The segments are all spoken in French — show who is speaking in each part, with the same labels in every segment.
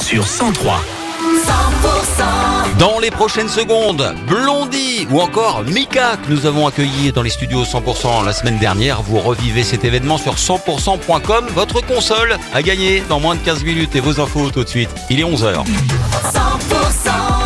Speaker 1: Sur 103.
Speaker 2: 100%
Speaker 3: Dans les prochaines secondes, Blondie ou encore Mika que nous avons accueilli dans les studios 100% la semaine dernière. Vous revivez cet événement sur 100%.com. Votre console a gagné dans moins de 15 minutes et vos infos tout de suite. Il est 11h.
Speaker 2: 100%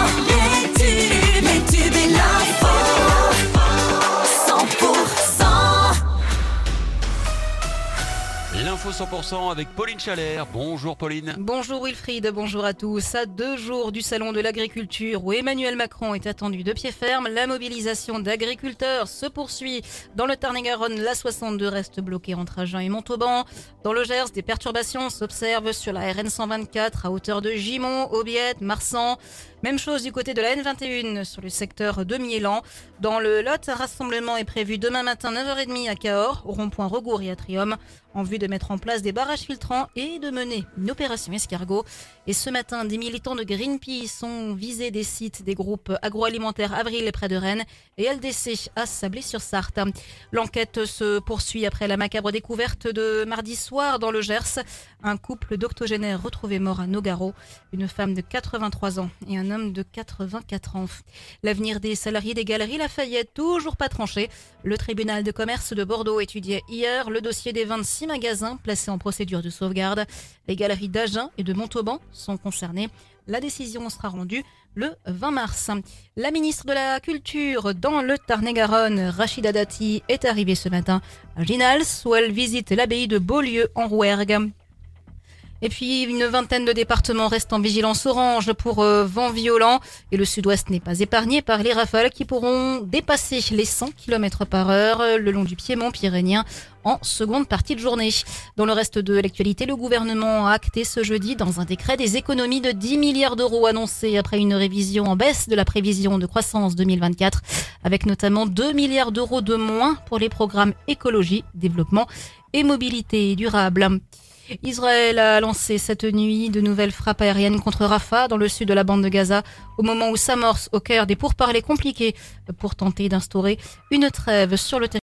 Speaker 3: L'info 100% avec Pauline Chalère. Bonjour Pauline.
Speaker 4: Bonjour Wilfried, bonjour à tous. À deux jours du Salon de l'agriculture où Emmanuel Macron est attendu de pied ferme, la mobilisation d'agriculteurs se poursuit. Dans le Tarn-et-Garonne, la 62 reste bloquée entre Agen et Montauban. Dans le Gers, des perturbations s'observent sur la RN 124 à hauteur de Gimont, Aubiette, Marsan. Même chose du côté de la N21 sur le secteur de Miélan. Dans le Lot, un rassemblement est prévu demain matin 9h30 à Cahors, au rond-point Regour et Atrium, en vue de mettre en place des barrages filtrants et de mener une opération escargot. Et ce matin, des militants de Greenpeace ont visé des sites des groupes agroalimentaires Avril près de Rennes et LDC à Sablé-sur-Sarthe. L'enquête se poursuit après la macabre découverte de mardi soir dans le Gers. Un couple d'octogénaires retrouvé mort à Nogaro, une femme de 83 ans et un homme de 84 ans. L'avenir des salariés des galeries Lafayette, toujours pas tranché. Le tribunal de commerce de Bordeaux étudiait hier le dossier des 26 magasins placés en procédure de sauvegarde. Les galeries d'Agen et de Montauban sont concernées. La décision sera rendue le 20 mars. La ministre de la Culture dans le Tarn-et-Garonne, Rachida Dati, est arrivée ce matin à Ginals où elle visite l'abbaye de Beaulieu en Rouergue. Et puis une vingtaine de départements restent en vigilance orange pour euh, vent violent et le sud-ouest n'est pas épargné par les rafales qui pourront dépasser les 100 km par heure euh, le long du piémont pyrénéen en seconde partie de journée. Dans le reste de l'actualité, le gouvernement a acté ce jeudi dans un décret des économies de 10 milliards d'euros annoncées après une révision en baisse de la prévision de croissance 2024 avec notamment 2 milliards d'euros de moins pour les programmes écologie, développement et mobilité durable. Israël a lancé cette nuit de nouvelles frappes aériennes contre Rafah dans le sud de la bande de Gaza au moment où s'amorce au cœur des pourparlers compliqués pour tenter d'instaurer une trêve sur le territoire.